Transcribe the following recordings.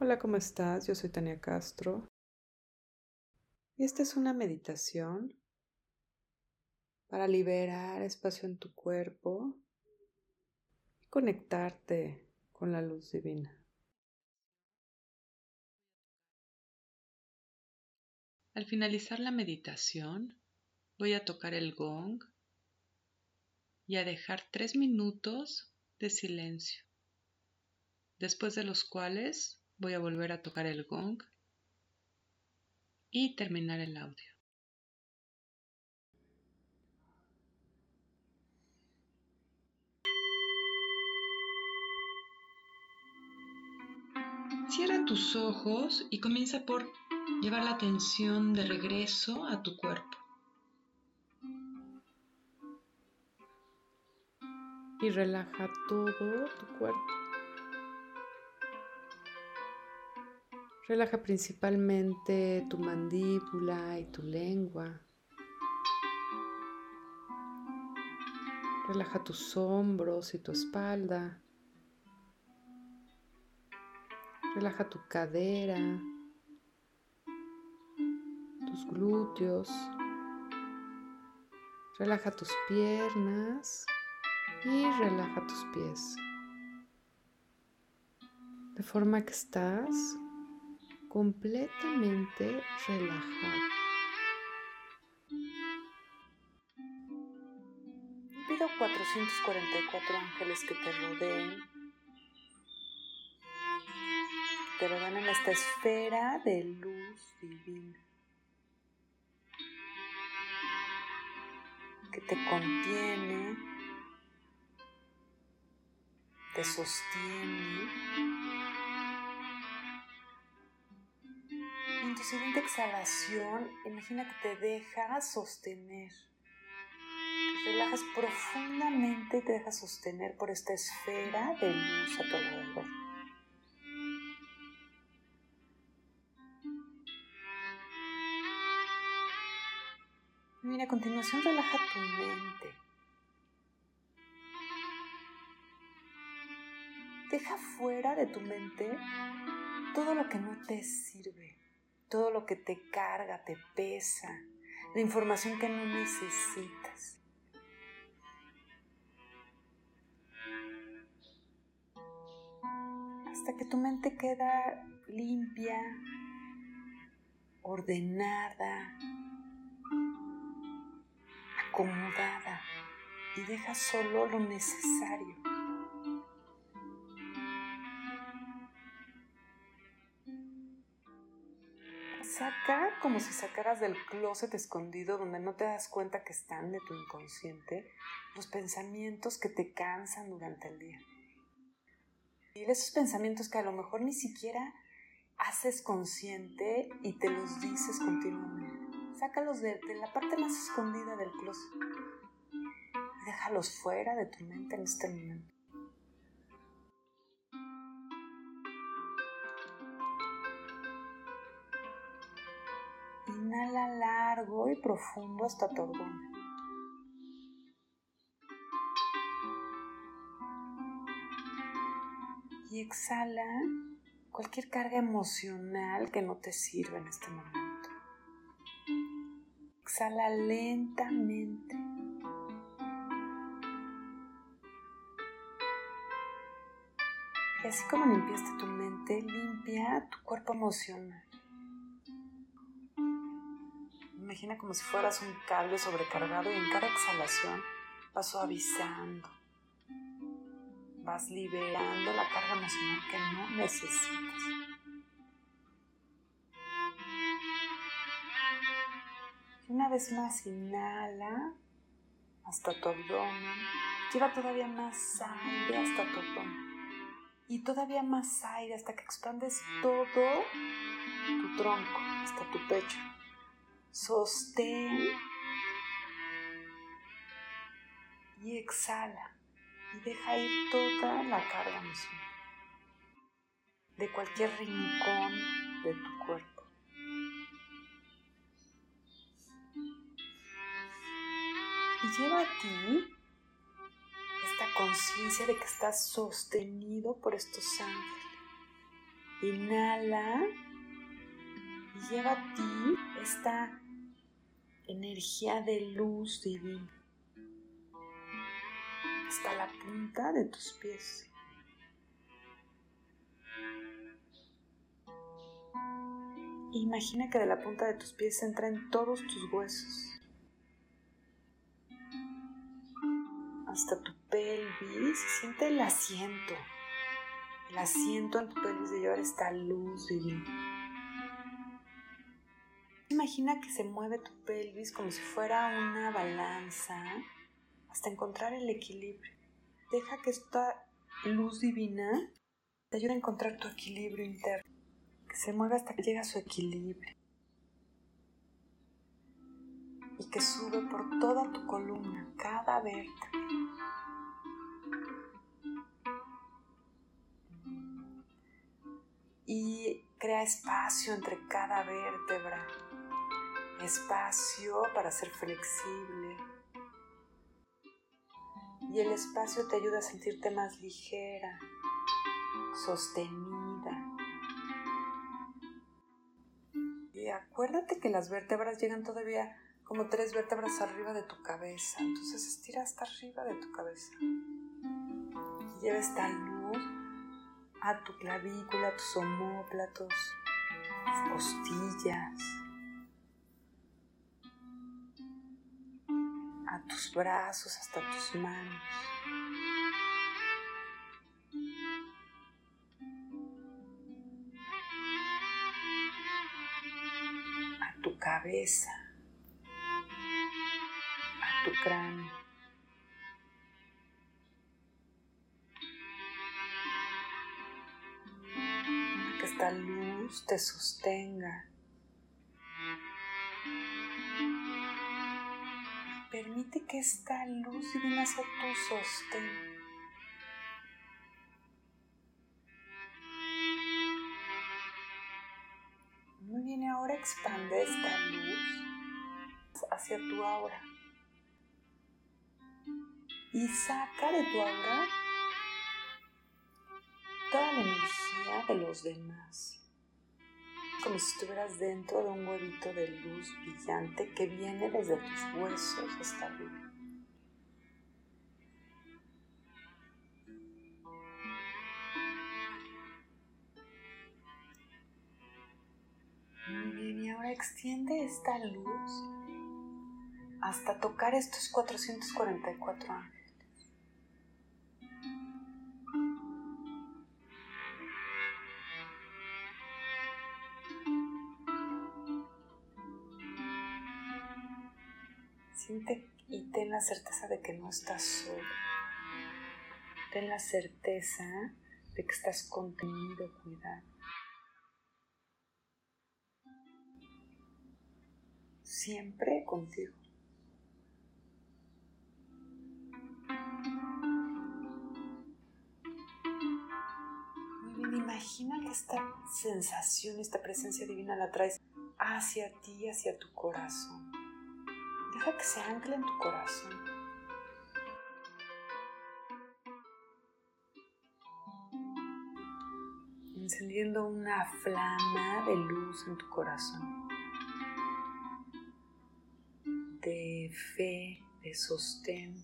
Hola, ¿cómo estás? Yo soy Tania Castro. Y esta es una meditación para liberar espacio en tu cuerpo y conectarte con la luz divina. Al finalizar la meditación, voy a tocar el gong y a dejar tres minutos de silencio, después de los cuales voy a volver a tocar el gong y terminar el audio. Cierra tus ojos y comienza por llevar la atención de regreso a tu cuerpo. Y relaja todo tu cuerpo. Relaja principalmente tu mandíbula y tu lengua. Relaja tus hombros y tu espalda. Relaja tu cadera, tus glúteos. Relaja tus piernas y relaja tus pies. De forma que estás completamente relajado. Pido 444 ángeles que te rodeen, que te rodeen en esta esfera de luz divina, que te contiene, te sostiene siguiente exhalación, imagina que te dejas sostener. Te relajas profundamente y te dejas sostener por esta esfera de luz a tu alrededor. Mira, a continuación relaja tu mente. Deja fuera de tu mente todo lo que no te sirve todo lo que te carga, te pesa, la información que no necesitas. Hasta que tu mente queda limpia, ordenada, acomodada y deja solo lo necesario. Saca como si sacaras del closet escondido donde no te das cuenta que están de tu inconsciente los pensamientos que te cansan durante el día. Y esos pensamientos que a lo mejor ni siquiera haces consciente y te los dices continuamente. Sácalos de, de la parte más escondida del closet y déjalos fuera de tu mente en este momento. Inhala largo y profundo hasta tu. Y exhala cualquier carga emocional que no te sirva en este momento. Exhala lentamente. Y así como limpiaste tu mente, limpia tu cuerpo emocional. Imagina como si fueras un cable sobrecargado y en cada exhalación vas suavizando, vas liberando la carga emocional que no necesitas. Y una vez más inhala hasta tu abdomen, lleva todavía más aire hasta tu abdomen. Y todavía más aire hasta que expandes todo tu tronco hasta tu pecho sostén. Y exhala. Y deja ir toda la carga emocional de cualquier rincón de tu cuerpo. Y lleva a ti esta conciencia de que estás sostenido por estos ángeles. Inhala. Y lleva a ti esta energía de luz divina hasta la punta de tus pies. Imagina que de la punta de tus pies entra en todos tus huesos. Hasta tu pelvis. Siente el asiento. El asiento en tu pelvis de llevar esta luz divina. Imagina que se mueve tu pelvis como si fuera una balanza hasta encontrar el equilibrio. Deja que esta luz divina te ayude a encontrar tu equilibrio interno se mueve hasta que llega a su equilibrio y que sube por toda tu columna, cada vértebra. Y crea espacio entre cada vértebra, espacio para ser flexible. Y el espacio te ayuda a sentirte más ligera, sostenida. acuérdate que las vértebras llegan todavía como tres vértebras arriba de tu cabeza. Entonces estira hasta arriba de tu cabeza. Y lleva esta luz a tu clavícula, a tus homóplatos, costillas, a tus brazos, hasta tus manos. cabeza, a tu cráneo. Que esta luz te sostenga. Permite que esta luz divina sea tu sostén. expande esta luz hacia tu aura y saca de tu aura toda la energía de los demás. Como si estuvieras dentro de un huevito de luz brillante que viene desde tus huesos hasta arriba. extiende esta luz hasta tocar estos 444 ángeles. Siente y ten la certeza de que no estás solo. Ten la certeza de que estás contenido, cuidado. siempre contigo. Muy bien, imagina que esta sensación, esta presencia divina la traes hacia ti, hacia tu corazón. Deja que se ancle en tu corazón. Encendiendo una flama de luz en tu corazón. de fe, de sostén.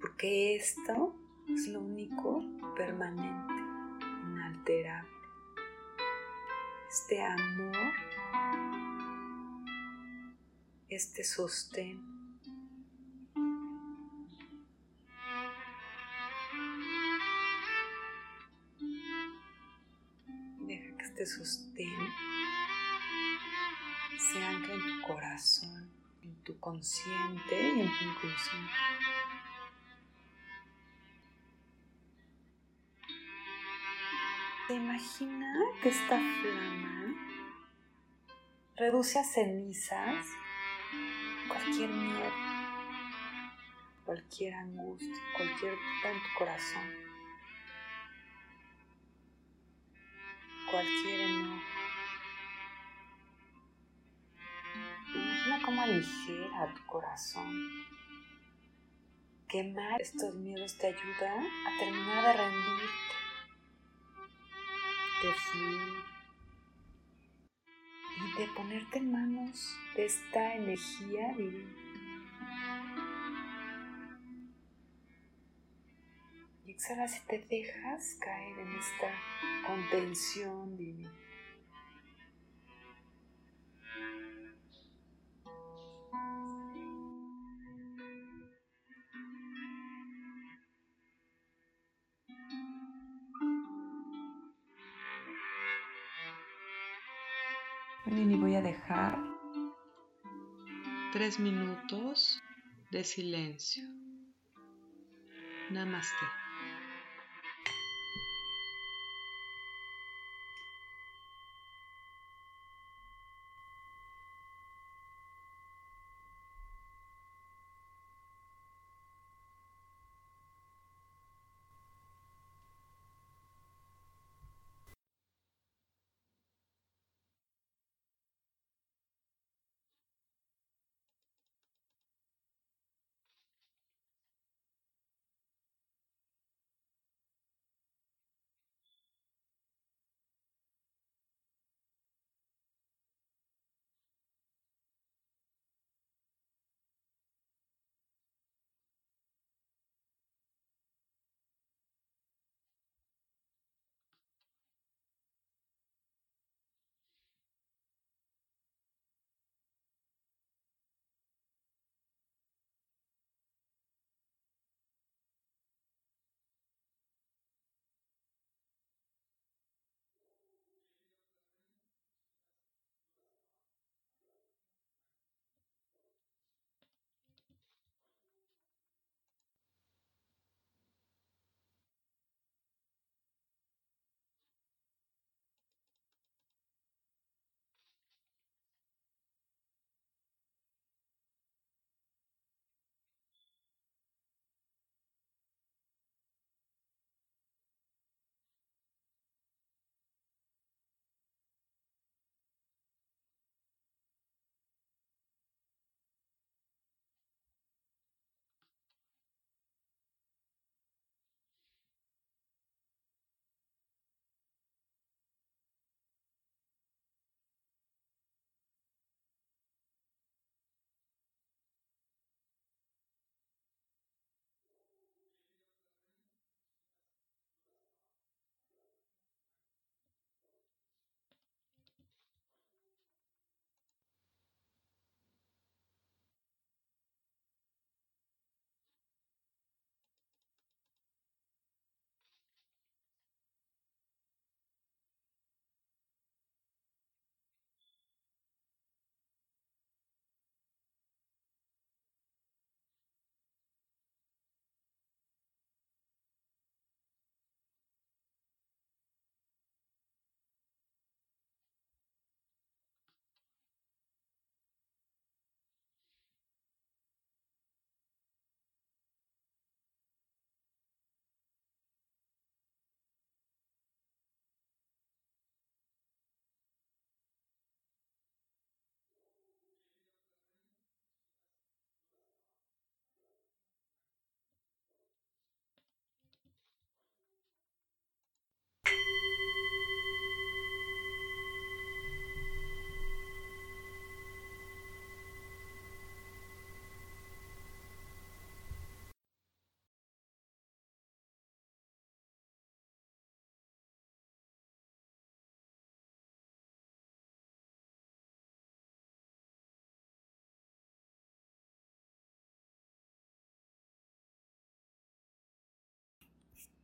Porque esto es lo único permanente, inalterable. Este amor, este sostén. Deja que este sostén se ancla en tu corazón, en tu consciente y en tu inconsciente. ¿Te imagina que esta flama reduce a cenizas cualquier miedo, cualquier angustia, cualquier duda en tu corazón, cualquier enojo? cómo aligera tu corazón. Quemar estos miedos te ayuda a terminar de rendirte, permitirte fluir y de ponerte en manos de esta energía divina. Y exhalas y te dejas caer en esta contención divina. Tres minutos de silencio. Namaste.